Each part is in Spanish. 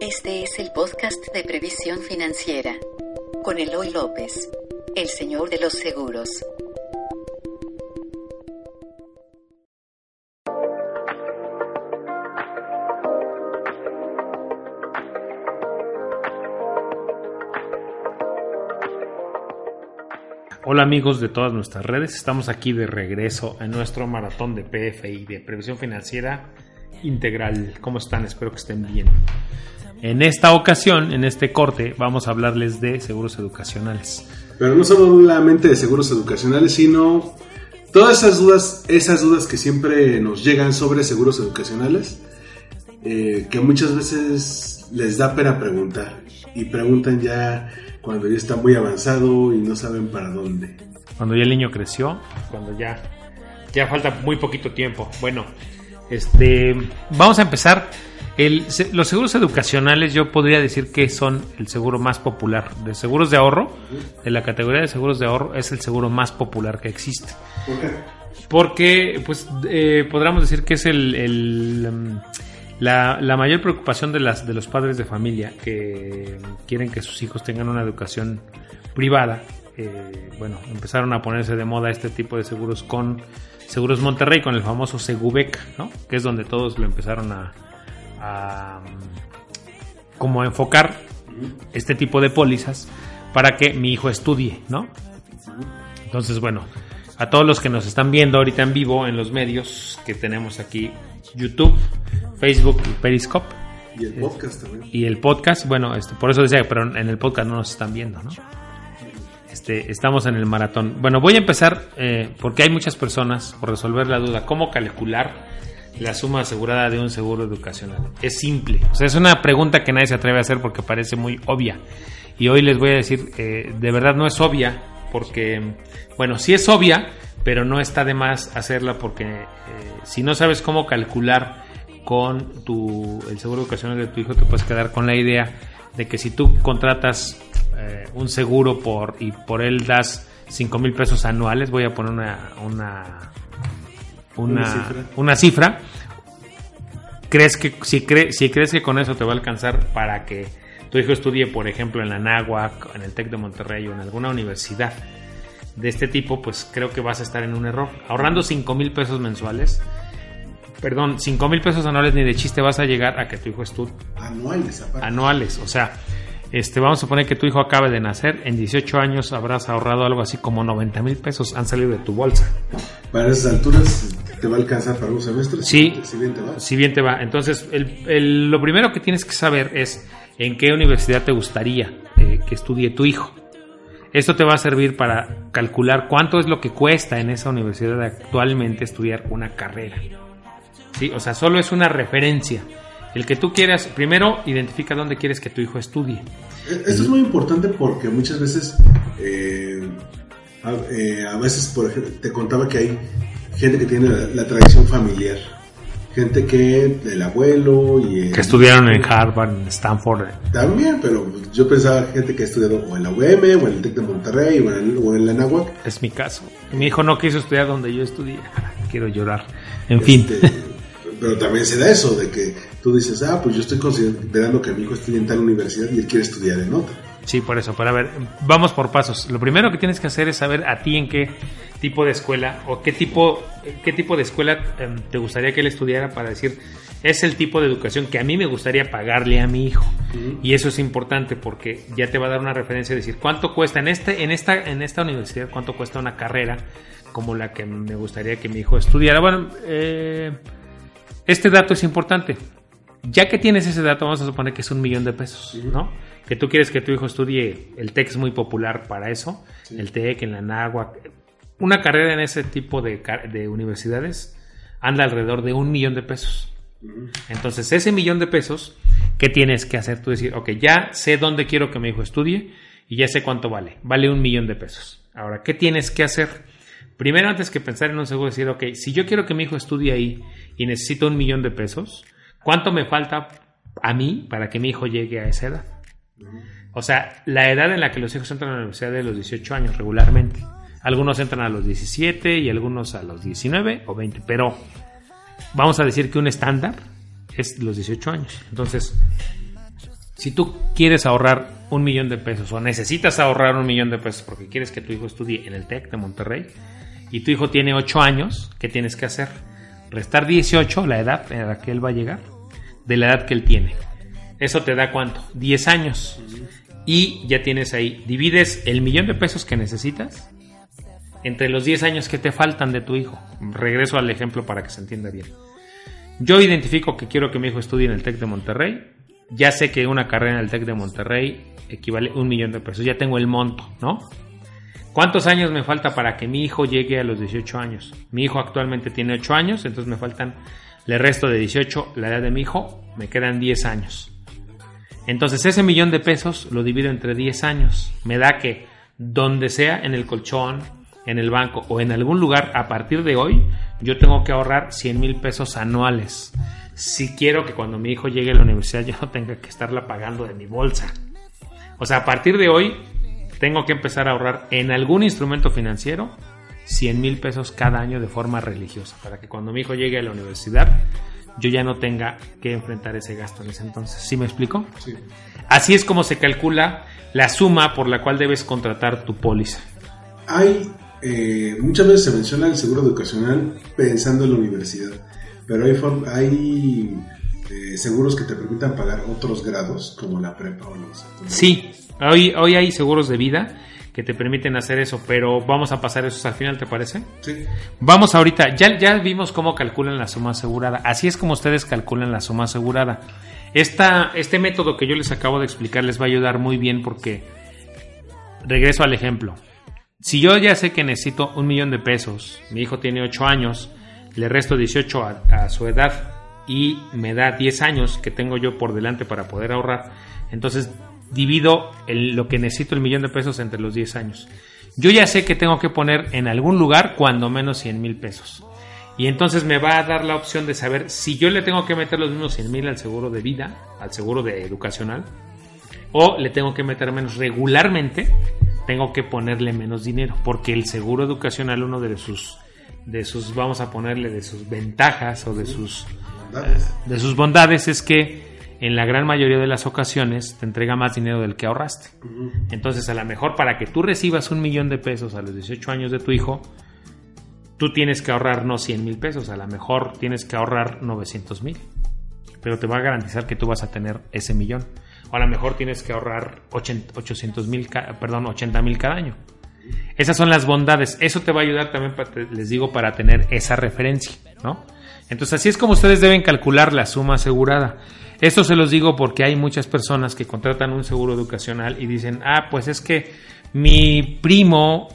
Este es el podcast de previsión financiera con Eloy López, el señor de los seguros. Hola amigos de todas nuestras redes, estamos aquí de regreso en nuestro maratón de PFI, de previsión financiera integral. ¿Cómo están? Espero que estén bien. En esta ocasión, en este corte, vamos a hablarles de seguros educacionales. Pero no solamente de seguros educacionales, sino todas esas dudas, esas dudas que siempre nos llegan sobre seguros educacionales, eh, que muchas veces les da pena preguntar y preguntan ya cuando ya está muy avanzado y no saben para dónde. Cuando ya el niño creció, cuando ya, ya falta muy poquito tiempo. Bueno, este, vamos a empezar. El, los seguros educacionales yo podría decir que son el seguro más popular. De seguros de ahorro, de la categoría de seguros de ahorro, es el seguro más popular que existe. ¿Por qué? Porque, pues, eh, podríamos decir que es el, el um, la, la, mayor preocupación de, las, de los padres de familia que quieren que sus hijos tengan una educación privada. Eh, bueno, empezaron a ponerse de moda este tipo de seguros con Seguros Monterrey, con el famoso Segubeca, ¿no? Que es donde todos lo empezaron a, a como a enfocar este tipo de pólizas para que mi hijo estudie, ¿no? Entonces, bueno, a todos los que nos están viendo ahorita en vivo en los medios que tenemos aquí, YouTube, Facebook y Periscope. Y el podcast también. Y el podcast, bueno, este, por eso decía, pero en el podcast no nos están viendo, ¿no? Este, estamos en el maratón. Bueno, voy a empezar eh, porque hay muchas personas por resolver la duda, ¿cómo calcular la suma asegurada de un seguro educacional? Es simple, o sea, es una pregunta que nadie se atreve a hacer porque parece muy obvia. Y hoy les voy a decir, eh, de verdad no es obvia, porque, bueno, sí es obvia, pero no está de más hacerla porque eh, si no sabes cómo calcular con tu, el seguro educacional de tu hijo, te puedes quedar con la idea de que si tú contratas eh, un seguro por y por él das 5 mil pesos anuales, voy a poner una, una, una, Una cifra. una cifra. ¿Crees que si, cre- si crees que con eso te va a alcanzar para que tu hijo estudie, por ejemplo, en la NAGUAC, en el TEC de Monterrey o en alguna universidad de este tipo, pues creo que vas a estar en un error. Ahorrando 5 mil pesos mensuales, perdón, 5 mil pesos anuales ni de chiste vas a llegar a que tu hijo estudie Anuales, aparte. anuales. O sea, este, vamos a suponer que tu hijo acabe de nacer, en 18 años habrás ahorrado algo así como 90 mil pesos, han salido de tu bolsa. Para esas alturas, ¿te va a alcanzar para un semestre? Sí. Si bien te va. Si bien te va. Entonces, el- el- lo primero que tienes que saber es en qué universidad te gustaría eh, que estudie tu hijo. Esto te va a servir para calcular cuánto es lo que cuesta en esa universidad actualmente estudiar una carrera. ¿Sí? O sea, solo es una referencia. El que tú quieras, primero identifica dónde quieres que tu hijo estudie. Esto es muy importante porque muchas veces, eh, a, eh, a veces, por ejemplo, te contaba que hay gente que tiene la, la tradición familiar. Gente que, el abuelo y... el- Que estudiaron en Harvard, en Stanford. También, pero yo pensaba gente que ha estudiado o en la UM, o en el TEC de Monterrey, o en, o en la NAHUAC. Es mi caso. Mi hijo no quiso estudiar donde yo estudié. Quiero llorar. En fin. Este, pero también se da eso, de que tú dices, ah, pues yo estoy considerando que mi hijo estudie en tal universidad y él quiere estudiar en otra. Sí, por eso. Pero a ver, vamos por pasos. Lo primero que tienes que hacer es saber a ti en qué tipo de escuela o qué tipo, qué tipo de escuela em, te gustaría que él estudiara para decir, es el tipo de educación que a mí me gustaría pagarle a mi hijo. Y eso es importante porque ya te va a dar una referencia de decir cuánto cuesta en este, en esta, en esta universidad, cuánto cuesta una carrera como la que me gustaría que mi hijo estudiara. Bueno, eh, este dato es importante. Ya que tienes ese dato, vamos a suponer que es un millón de pesos, ¿no? Que tú quieres que tu hijo estudie, el TEC es muy popular para eso, el TEC en la NAGUAC. Una carrera en ese tipo de, de universidades anda alrededor de un millón de pesos. Entonces, ese millón de pesos, ¿qué tienes que hacer? Tú decir, ok, ya sé dónde quiero que mi hijo estudie y ya sé cuánto vale. Vale un millón de pesos. Ahora, ¿qué tienes que hacer? Primero, antes que pensar en un seguro, decir, ok, si yo quiero que mi hijo estudie ahí y necesito un millón de pesos, ¿cuánto me falta a mí para que mi hijo llegue a esa edad? O sea, la edad en la que los hijos entran a la universidad es de los 18 años regularmente. Algunos entran a los 17 y algunos a los 19 o 20, pero vamos a decir que un estándar es los 18 años. Entonces, si tú quieres ahorrar un millón de pesos o necesitas ahorrar un millón de pesos porque quieres que tu hijo estudie en el TEC de Monterrey y tu hijo tiene 8 años, ¿qué tienes que hacer? Restar 18, la edad en la que él va a llegar, de la edad que él tiene. ¿Eso te da cuánto? 10 años. Y ya tienes ahí, divides el millón de pesos que necesitas entre los 10 años que te faltan de tu hijo. Regreso al ejemplo para que se entienda bien. Yo identifico que quiero que mi hijo estudie en el TEC de Monterrey. Ya sé que una carrera en el TEC de Monterrey equivale a un millón de pesos. Ya tengo el monto, ¿no? ¿Cuántos años me falta para que mi hijo llegue a los 18 años? Mi hijo actualmente tiene 8 años, entonces me faltan el resto de 18, la edad de mi hijo, me quedan 10 años. Entonces ese millón de pesos lo divido entre 10 años. Me da que donde sea, en el colchón, en el banco o en algún lugar, a partir de hoy, yo tengo que ahorrar 100 mil pesos anuales. Si quiero que cuando mi hijo llegue a la universidad yo no tenga que estarla pagando de mi bolsa. O sea, a partir de hoy tengo que empezar a ahorrar en algún instrumento financiero 100 mil pesos cada año de forma religiosa, para que cuando mi hijo llegue a la universidad yo ya no tenga que enfrentar ese gasto en ese entonces. ¿Sí me explico? Sí. Así es como se calcula la suma por la cual debes contratar tu póliza. Hay, eh, muchas veces se menciona el seguro educacional pensando en la universidad, pero hay, hay eh, seguros que te permitan pagar otros grados, como la prepa o los... Sí, hoy, hoy hay seguros de vida que te permiten hacer eso, pero vamos a pasar eso al final, ¿te parece? Sí. Vamos ahorita, ya, ya vimos cómo calculan la suma asegurada, así es como ustedes calculan la suma asegurada. Esta, este método que yo les acabo de explicar les va a ayudar muy bien porque, regreso al ejemplo, si yo ya sé que necesito un millón de pesos, mi hijo tiene 8 años, le resto 18 a, su edad y me da 10 años que tengo yo por delante para poder ahorrar, entonces divido lo que necesito el millón de pesos entre los 10 años. Yo ya sé que tengo que poner en algún lugar cuando menos 100 mil pesos. Y entonces me va a dar la opción de saber si yo le tengo que meter los mismos 100 mil al seguro de vida, al seguro de educacional, o le tengo que meter menos regularmente, tengo que ponerle menos dinero, porque el seguro educacional, uno de sus, de sus, vamos a ponerle de sus ventajas o de sus, de sus bondades es que en la gran mayoría de las ocasiones te entrega más dinero del que ahorraste. Entonces, a lo mejor para que tú recibas un millón de pesos a los 18 años de tu hijo, tú tienes que ahorrar no 100 mil pesos, a lo mejor tienes que ahorrar 900 mil. Pero te va a garantizar que tú vas a tener ese millón. O a lo mejor tienes que ahorrar 800 mil, perdón, 80 mil cada año. Esas son las bondades. Eso te va a ayudar también, les digo, para tener esa referencia, ¿no? Entonces así es como ustedes deben calcular la suma asegurada. Esto se los digo porque hay muchas personas que contratan un seguro educacional y dicen, ah, pues es que mi primo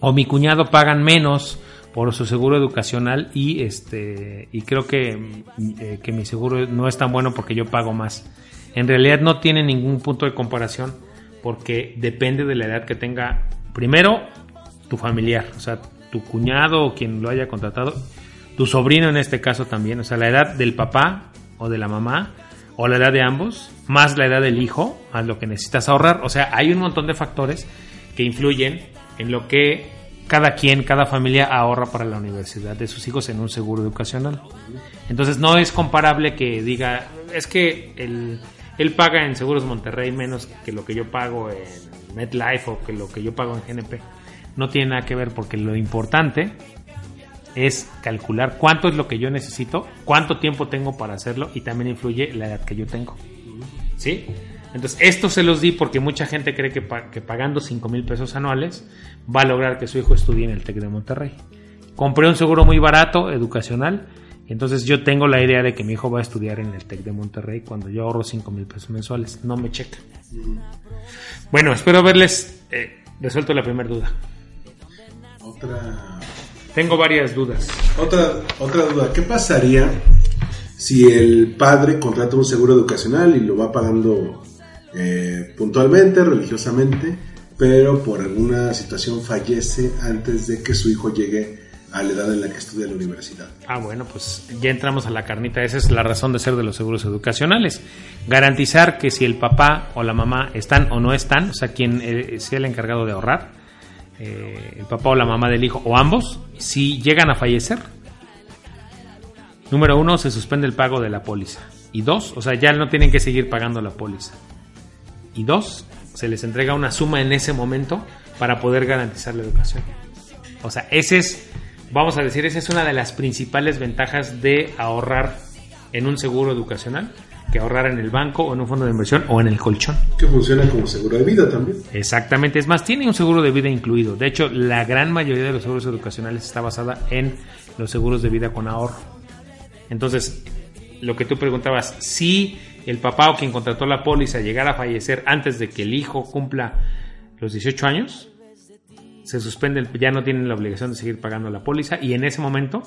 o mi cuñado pagan menos por su seguro educacional y este y creo que, eh, que mi seguro no es tan bueno porque yo pago más. En realidad no tiene ningún punto de comparación porque depende de la edad que tenga primero tu familiar, o sea, tu cuñado o quien lo haya contratado, tu sobrino en este caso también, o sea, la edad del papá o de la mamá o la edad de ambos, más la edad del hijo, a lo que necesitas ahorrar. O sea, hay un montón de factores que influyen en lo que cada quien, cada familia ahorra para la universidad de sus hijos en un seguro educacional. Entonces no es comparable que diga, es que él, él paga en Seguros Monterrey menos que lo que yo pago en MetLife o que lo que yo pago en GNP. No tiene nada que ver porque lo importante es calcular cuánto es lo que yo necesito, cuánto tiempo tengo para hacerlo y también influye la edad que yo tengo. ¿Sí? Entonces, esto se los di porque mucha gente cree que, que pagando 5 mil pesos anuales va a lograr que su hijo estudie en el TEC de Monterrey. Compré un seguro muy barato, educacional, entonces yo tengo la idea de que mi hijo va a estudiar en el TEC de Monterrey cuando yo ahorro 5 mil pesos mensuales. No me checa. Bueno, espero haberles eh, resuelto la primera duda. Otra tengo varias dudas. Otra, otra duda, ¿qué pasaría si el padre contrata un seguro educacional y lo va pagando eh, puntualmente, religiosamente, pero por alguna situación fallece antes de que su hijo llegue a la edad en la que estudia la universidad. Ah, bueno, pues ya entramos a la carnita. Esa es la razón de ser de los seguros educacionales. Garantizar que si el papá o la mamá están o no están, o sea, quien eh, sea el encargado de ahorrar, eh, el papá o la mamá del hijo, o ambos, si llegan a fallecer. Número uno, se suspende el pago de la póliza. Y dos, o sea, ya no tienen que seguir pagando la póliza. Y dos, se les entrega una suma en ese momento para poder garantizar la educación. O sea, ese es, vamos a decir, esa es una de las principales ventajas de ahorrar en un seguro educacional que ahorrar en el banco o en un fondo de inversión o en el colchón. Que funciona como seguro de vida también. Exactamente, es más, tiene un seguro de vida incluido. De hecho, la gran mayoría de los seguros educacionales está basada en los seguros de vida con ahorro. Entonces, lo que tú preguntabas, si el papá o quien contrató la póliza llegara a fallecer antes de que el hijo cumpla los 18 años, se suspende, el- ya no tienen la obligación de seguir pagando la póliza y en ese momento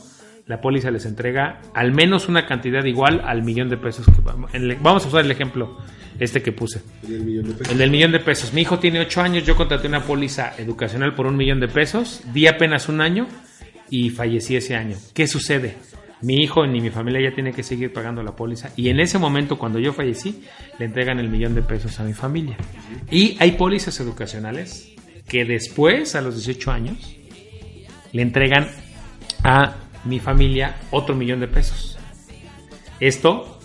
la póliza les entrega al menos una cantidad igual al millón de pesos. Que, vamos- en el- vamos a usar el ejemplo este que puse. El millón de pesos. El del millón de pesos. Mi hijo tiene 8 años, yo contraté una póliza educacional por un millón de pesos, di apenas un año y fallecí ese año. ¿Qué sucede? Mi hijo ni mi familia ya tiene que seguir pagando la póliza y en ese momento cuando yo fallecí le entregan el millón de pesos a mi familia. Y hay pólizas educacionales que después, a los 18 años, le entregan a mi familia otro millón de pesos. Esto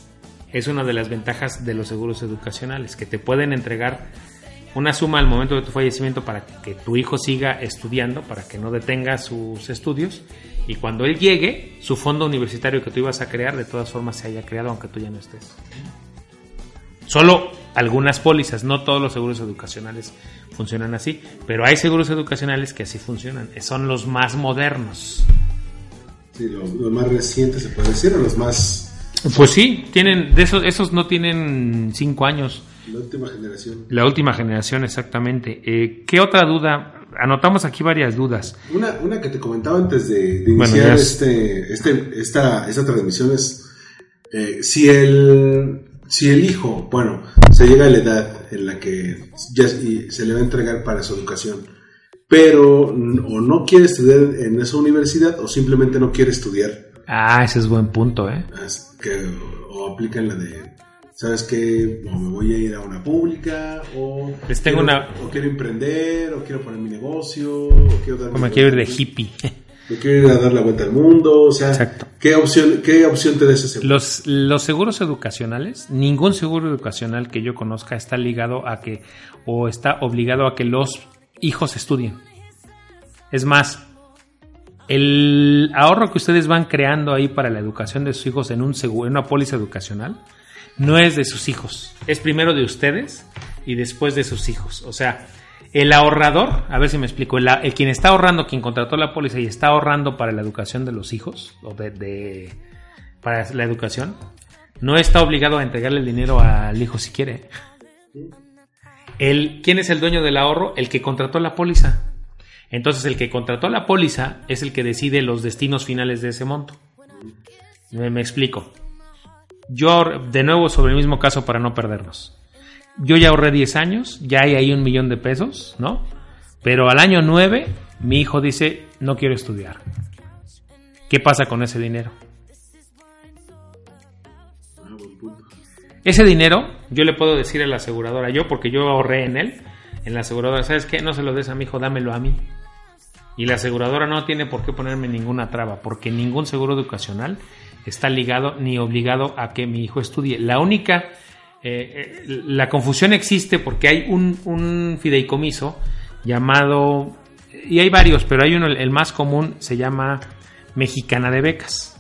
es una de las ventajas de los seguros educacionales, que te pueden entregar una suma al momento de tu fallecimiento para que tu hijo siga estudiando, para que no detenga sus estudios y cuando él llegue, su fondo universitario que tú ibas a crear de todas formas se haya creado aunque tú ya no estés. Solo algunas pólizas, no todos los seguros educacionales funcionan así, pero hay seguros educacionales que así funcionan, son los más modernos. Sí, lo, lo más reciente se puede decir, o los más. Pues sí, tienen, de esos, esos no tienen cinco años. La última generación. La última generación, exactamente. Eh, ¿Qué otra duda? Anotamos aquí varias dudas. Una, una que te comentaba antes de, iniciar este, este, esta, esta transmisión es eh, si el si el hijo, bueno, se llega a la edad en la que ya se le va a entregar para su educación, pero o no quiere estudiar en esa universidad o simplemente no quiere estudiar, Ah, ese es buen punto, ¿eh? que, o aplican la de, ¿sabes qué? O me voy a ir a una pública, o, Les tengo quiero, una- o quiero emprender, o quiero poner mi negocio, o quiero dar O me quiero ir de hippie. Me quiero ir a dar la vuelta al mundo, o sea, Exacto. ¿qué opción, qué opción te da ese seguro? Los, los seguros educacionales, ningún seguro educacional que yo conozca está ligado a que o está obligado a que los hijos estudien. Es más, el ahorro que ustedes van creando ahí para la educación de sus hijos en un seguro, en una póliza educacional, no es de sus hijos. Es primero de ustedes y después de sus hijos. O sea, el ahorrador, a ver si me explico, el, quien está ahorrando, quien contrató la póliza y está ahorrando para la educación de los hijos, o de, para la educación, no está obligado a entregarle el dinero al hijo si quiere. El, ¿Quién es el dueño del ahorro? El que contrató la póliza. Entonces el que contrató la póliza es el que decide los destinos finales de ese monto. Me, me explico. Yo, de nuevo, sobre el mismo caso para no perdernos. Yo ya ahorré 10 años, ya hay ahí un millón de pesos, ¿no? Pero al año 9, mi hijo dice, no quiero estudiar. ¿Qué pasa con ese dinero? Ah. Ese dinero, yo le puedo decir a la aseguradora, yo porque yo ahorré en él, en la aseguradora, ¿sabes qué? No se lo des a mi hijo, dámelo a mí. Y la aseguradora no tiene por qué ponerme ninguna traba, porque ningún seguro educacional está ligado ni obligado a que mi hijo estudie. La única, eh, eh, la confusión existe porque hay un, un fideicomiso llamado, y hay varios, pero hay uno, el más común se llama Mexicana de Becas.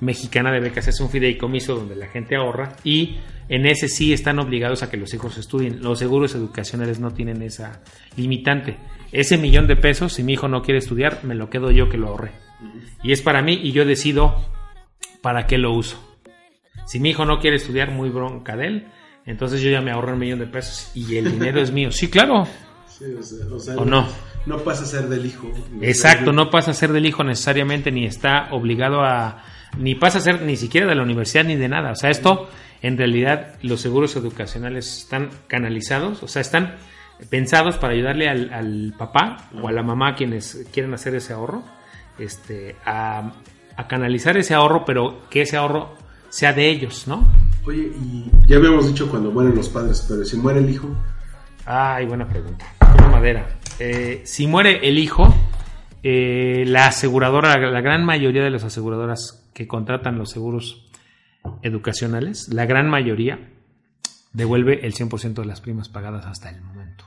Mexicana de Becas es un fideicomiso donde la gente ahorra y en ese sí están obligados a que los hijos estudien. Los seguros educacionales no tienen esa limitante. Ese millón de pesos, si mi hijo no quiere estudiar, me lo quedo yo que lo ahorré. Y es para mí y yo decido para qué lo uso. Si mi hijo no quiere estudiar, muy bronca de él, entonces yo ya me ahorro un millón de pesos y el dinero es mío. Sí, claro. Sí, o sea, o sea, ¿O no? No pasa a ser del hijo. Exacto, no pasa a ser del hijo necesariamente, ni está obligado a, ni pasa a ser ni siquiera de la universidad ni de nada. O sea, esto, en realidad, los seguros educacionales están canalizados, o sea, están pensados para ayudarle al, al papá o a la mamá quienes quieren hacer ese ahorro, este, a, a canalizar ese ahorro, pero que ese ahorro sea de ellos, ¿no? Oye, y ya habíamos dicho cuando mueren los padres, pero si muere el hijo, Ay, buena pregunta. Una madera. Eh, si muere el hijo, eh, la aseguradora, la gran mayoría de las aseguradoras que contratan los seguros educacionales, la gran mayoría devuelve el 100% de las primas pagadas hasta el momento.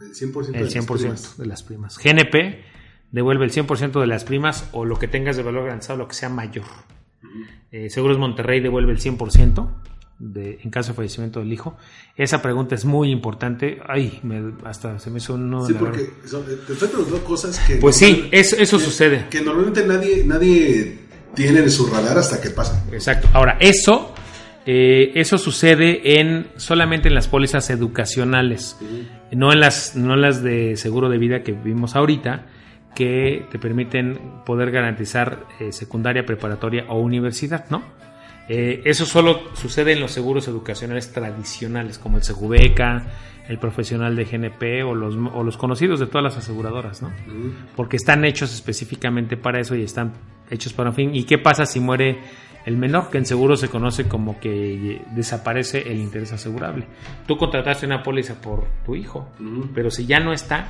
El 100%, El 100% de las primas. GNP devuelve el 100% de las primas o lo que tengas de valor garantizado, lo que sea mayor. Eh, Seguros Monterrey devuelve el 100% de, en caso de fallecimiento del hijo. Esa pregunta es muy importante. Ay, me- hasta se me hizo un nudo Sí, porque son- te estoy preguntando cosas que... Pues sí, eso, eso que- sucede. Que normalmente nadie, nadie tiene en su radar hasta que pasa. Exacto. Ahora, eso, eh, eso sucede en solamente en las pólizas educacionales, no en las, no en las de seguro de vida que vimos ahorita, que te permiten poder garantizar eh, secundaria, preparatoria o universidad, ¿no? Eh, eso solo sucede en los seguros educacionales tradicionales, como el Segubeca, el profesional de GNP o los, o los conocidos de todas las aseguradoras, ¿no? porque están hechos específicamente para eso y están hechos para un fin. ¿Y qué pasa si muere el menor? Que en seguro se conoce como que desaparece el interés asegurable. Tú contrataste una póliza por tu hijo, pero si ya no está,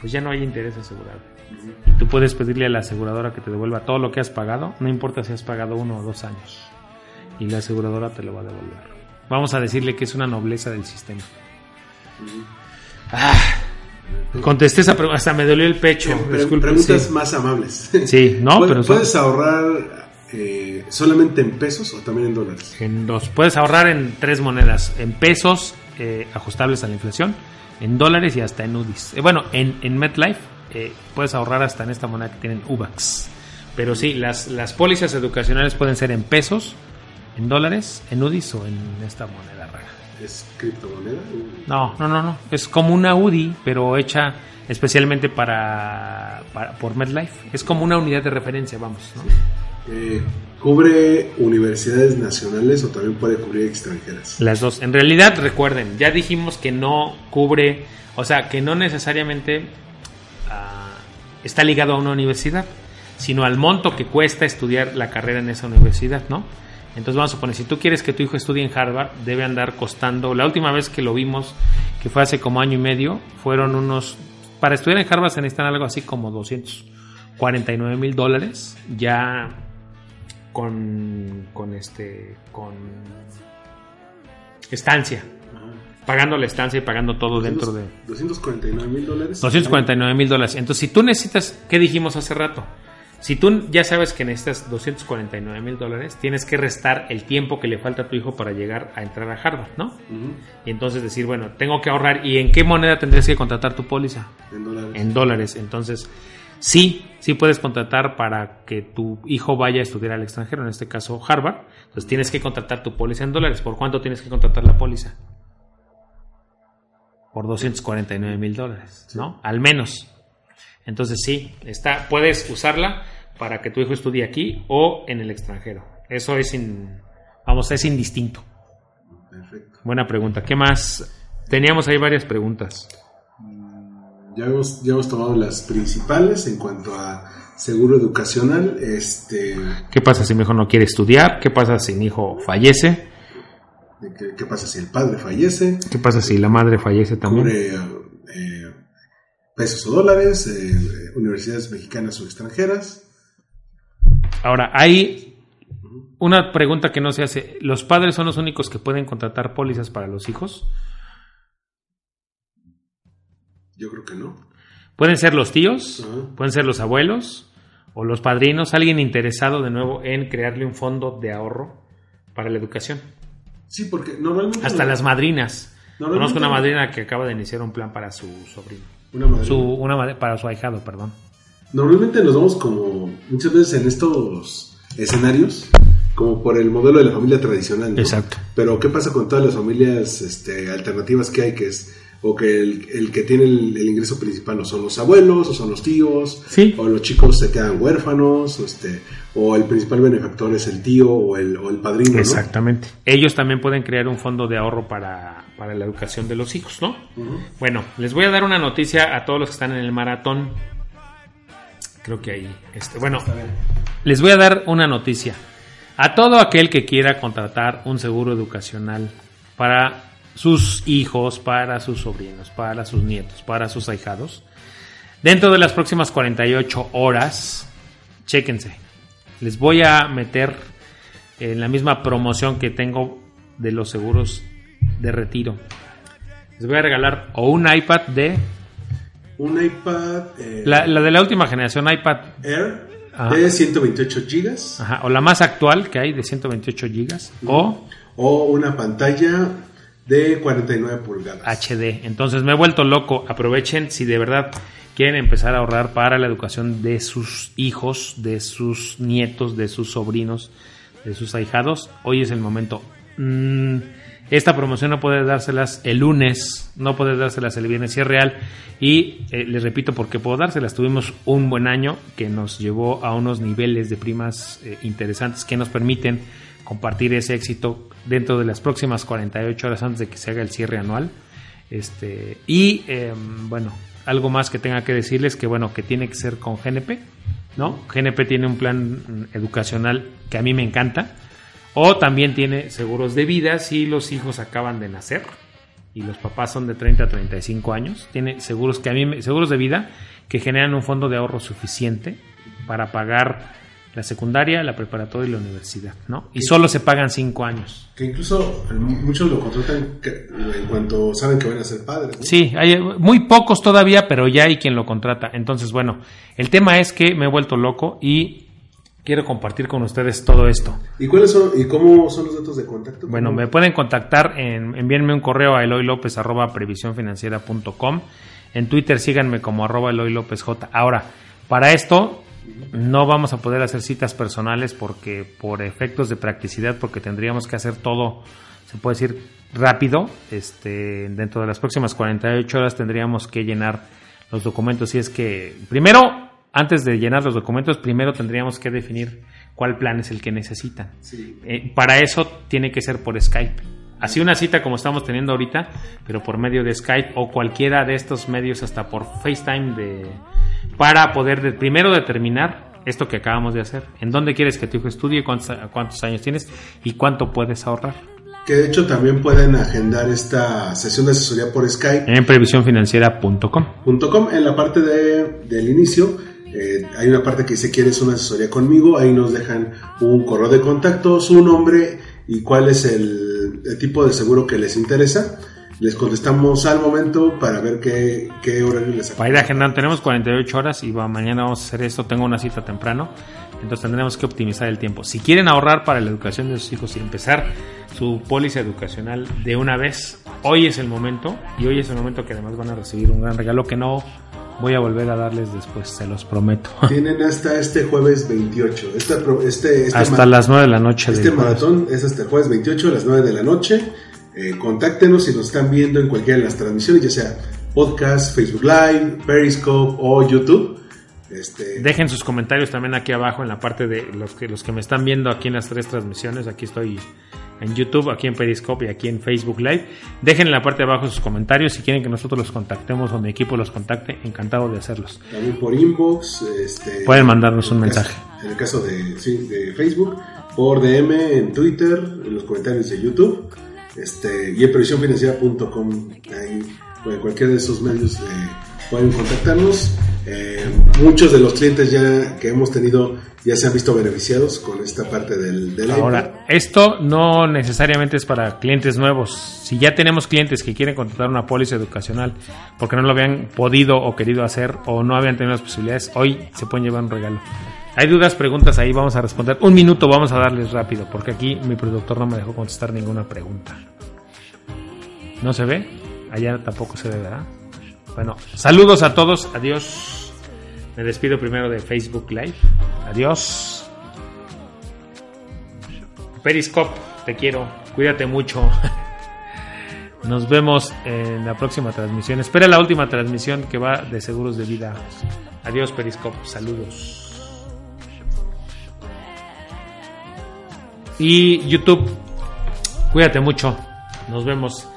pues ya no hay interés asegurable. Y tú puedes pedirle a la aseguradora que te devuelva todo lo que has pagado, no importa si has pagado uno o dos años. Y la aseguradora te lo va a devolver. Vamos a decirle que es una nobleza del sistema. Ah, contesté esa pregunta, hasta me dolió el pecho. Pre- disculpe, preguntas sí. más amables. Sí, no, ¿Puedes, pero son- ¿Puedes ahorrar eh, solamente en pesos o también en dólares? En dos. Puedes ahorrar en tres monedas: en pesos eh, ajustables a la inflación, en dólares y hasta en UDIs. Eh, bueno, en, en MetLife eh, puedes ahorrar hasta en esta moneda que tienen UVAX. Pero sí, las, las pólizas educacionales pueden ser en pesos, en dólares, en UDIs o en esta moneda rara. ¿Es criptomoneda? No, no, no, no. Es como una UDI, pero hecha especialmente para, para- por MetLife. Es como una unidad de referencia, vamos. ¿no? Eh, ¿Cubre universidades nacionales o también puede cubrir extranjeras? Las dos. En realidad, recuerden, ya dijimos que no cubre, o sea, que no necesariamente está ligado a una universidad, sino al monto que cuesta estudiar la carrera en esa universidad, ¿no? Entonces vamos a suponer, si tú quieres que tu hijo estudie en Harvard, debe andar costando, la última vez que lo vimos, que fue hace como año y medio, fueron unos, para estudiar en Harvard se necesitan algo así como 249 mil dólares, ya con, con este, con estancia, pagando la estancia y pagando todo dentro de 249 mil dólares. 249 mil dólares. Entonces, si tú necesitas, ¿qué dijimos hace rato? Si tú ya sabes que necesitas 249 mil dólares, tienes que restar el tiempo que le falta a tu hijo para llegar a entrar a Harvard, ¿no? Y entonces decir, bueno, tengo que ahorrar. ¿Y en qué moneda tendrías que contratar tu póliza? En dólares. En dólares. Entonces, sí, sí puedes contratar para que tu hijo vaya a estudiar al extranjero, en este caso Harvard. Entonces tienes que contratar tu póliza en dólares. ¿Por cuánto tienes que contratar la póliza? Por 249 mil dólares, ¿no? Al menos. Entonces sí, está, puedes usarla para que tu hijo estudie aquí o en el extranjero. Eso es, in- vamos, es indistinto. Perfecto. Buena pregunta. ¿Qué más? Teníamos ahí varias preguntas. Ya hemos, ya hemos tomado las principales en cuanto a seguro educacional. Este, ¿Qué pasa si mi hijo no quiere estudiar? ¿Qué pasa si mi hijo fallece? De ¿qué, qué pasa si el padre fallece? ¿Qué pasa si la madre fallece también? Cubre eh, pesos o dólares, eh, universidades mexicanas o extranjeras. Ahora, hay una pregunta que no se hace. ¿Los padres son los únicos que pueden contratar pólizas para los hijos? Yo creo que no. Pueden ser los tíos, pueden ser los abuelos o los padrinos, alguien interesado de nuevo en crearle un fondo de ahorro para la educación. Sí, porque normalmente... Hasta las madrinas. Conozco una madrina que acaba de iniciar un plan para su sobrino. Una madre. Su, una madre- para su ahijado, perdón. Normalmente nos vamos como muchas veces en estos escenarios como por el modelo de la familia tradicional. ¿no? Exacto. Pero ¿qué pasa con todas las familias este, alternativas que hay? Que es o que el, el que tiene el, el ingreso principal o son los abuelos o son los tíos Sí. o los chicos se quedan huérfanos o, este, o el principal benefactor es el tío o el, o el padrino. ¿no? Exactamente. Ellos también pueden crear un fondo de ahorro para, para la educación de los hijos, ¿no? Bueno, les voy a dar una noticia a todos los que están en el maratón. Creo que ahí. Este, bueno, les voy a dar una noticia. A todo aquel que quiera contratar un seguro educacional para sus hijos, para sus sobrinos, para sus nietos, para sus ahijados, dentro de las próximas 48 horas, chéquense. Les voy a meter en la misma promoción que tengo de los seguros de retiro. Les voy a regalar o un iPad de... Un iPad... eh, La, la de la última generación, iPad Air Ajá. de 128 gigas ajá, o la más actual que hay de 128 gigas o o una pantalla de 49 pulgadas. HD. Entonces me he vuelto loco. Aprovechen si de verdad quieren empezar a ahorrar para la educación de sus hijos, de sus nietos, de sus sobrinos, de sus ahijados. Hoy es el momento. Mm, esta promoción no puede dárselas el lunes, no puede dárselas el viernes, si es real. Y eh, les repito, porque puedo dárselas. Tuvimos un buen año que nos llevó a unos niveles de primas eh, interesantes que nos permiten compartir ese éxito dentro de las próximas 48 horas antes de que se haga el cierre anual. Este, y eh, bueno, algo más que tenga que decirles que bueno, que tiene que ser con GNP, ¿no? GNP tiene un plan mm, educacional que a mí me encanta. O también tiene seguros de vida si los hijos acaban de nacer y los papás son de 30 a 35 años. Tiene seguros que a mí me- seguros de vida que generan un fondo de ahorro suficiente para pagar la secundaria, la preparatoria y la universidad, ¿no? Y solo se pagan 5 años. Que incluso muchos lo contratan en cuanto saben que van a ser padres. ¿no? Sí, hay muy pocos todavía, pero ya hay quien lo contrata. Entonces, bueno, el tema es que me he vuelto loco y quiero compartir con ustedes todo esto. ¿Y cuáles son y cómo son los datos de contacto? Bueno, me pueden contactar, en, envíenme un correo a eloylopez arroba previsiónfinanciera.com. En Twitter síganme como arroba Eloy López J. Ahora, para esto no vamos a poder hacer citas personales porque por efectos de practicidad, porque tendríamos que hacer todo, se puede decir, rápido. Este, dentro de las próximas 48 horas tendríamos que llenar los documentos. Y es que, primero, antes de llenar los documentos, primero tendríamos que definir cuál plan es el que necesitan. Sí. Eh, para eso tiene que ser por Skype. Así una cita como estamos teniendo ahorita, pero por medio de Skype o cualquiera de estos medios, hasta por FaceTime, de, para poder de- primero determinar esto que acabamos de hacer. ¿En dónde quieres que tu hijo estudie? ¿Cuántos, cuántos años tienes? ¿Y cuánto puedes ahorrar? Que de hecho también pueden agendar esta sesión de asesoría por Skype. En previsiónfinanciera.com. .com, en la parte de, del inicio eh, hay una parte que dice quieres una asesoría conmigo, ahí nos dejan un correo de contacto, su nombre y cuál es el, el tipo de seguro que les interesa. Les contestamos al momento para ver qué, qué horario les Para ir agendando, tenemos 48 horas y mañana vamos a hacer esto. Tengo una cita temprano, entonces tendremos que optimizar el tiempo. Si quieren ahorrar para la educación de sus hijos y empezar su póliza educacional de una vez, hoy es el momento y hoy es el momento que además van a recibir un gran regalo que no voy a volver a darles después, se los prometo. Tienen hasta este jueves 28. Este, este, este Hasta las 9 de la noche. Este jueves. maratón es hasta el jueves 28 a las 9 de la noche. Eh, contáctenos si nos están viendo en cualquiera de las transmisiones, ya sea podcast, Facebook Live, Periscope o YouTube. Este, Dejen sus comentarios también aquí abajo en la parte de los que, los que me están viendo aquí en las tres transmisiones. Aquí estoy en YouTube, aquí en Periscope y aquí en Facebook Live. Dejen en la parte de abajo sus comentarios si quieren que nosotros los contactemos o mi equipo los contacte. Encantado de hacerlos. también por inbox. Este, Pueden mandarnos un caso- mensaje. en el caso de, sí, de Facebook, por DM en Twitter, en los comentarios de YouTube este, y en previsiónfinanciera.com. Ahí, en cualquiera de esos medios eh, pueden contactarnos. Eh, muchos de los clientes ya que hemos tenido ya se han visto beneficiados con esta parte del, del. Ahora, esto no necesariamente es para clientes nuevos. Si ya tenemos clientes que quieren contratar una póliza educacional porque no lo habían podido o querido hacer o no habían tenido las posibilidades, hoy se pueden llevar un regalo. Hay dudas, preguntas ahí, vamos a responder. Un minuto vamos a darles rápido porque aquí mi productor no me dejó contestar ninguna pregunta. ¿No se ve? Allá tampoco se ve, ¿verdad? Bueno, saludos a todos, adiós. Me despido primero de Facebook Live. Adiós. Periscope, te quiero. Cuídate mucho. Nos vemos en la próxima transmisión. Espera la última transmisión que va de seguros de vida. Adiós, Periscope. Saludos. Y YouTube, cuídate mucho. Nos vemos.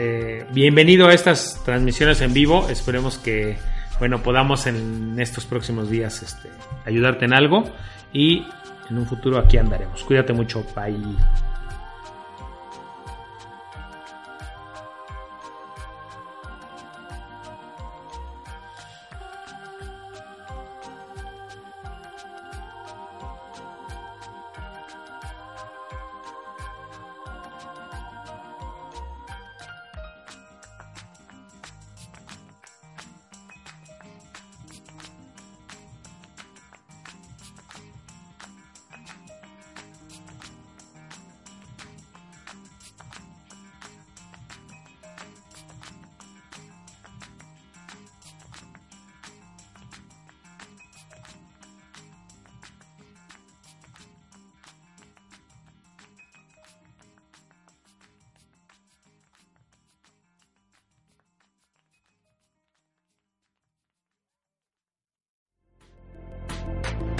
Eh, bienvenido a estas transmisiones en vivo. Esperemos que bueno podamos en estos próximos días este, ayudarte en algo y en un futuro aquí andaremos. Cuídate mucho. Bye.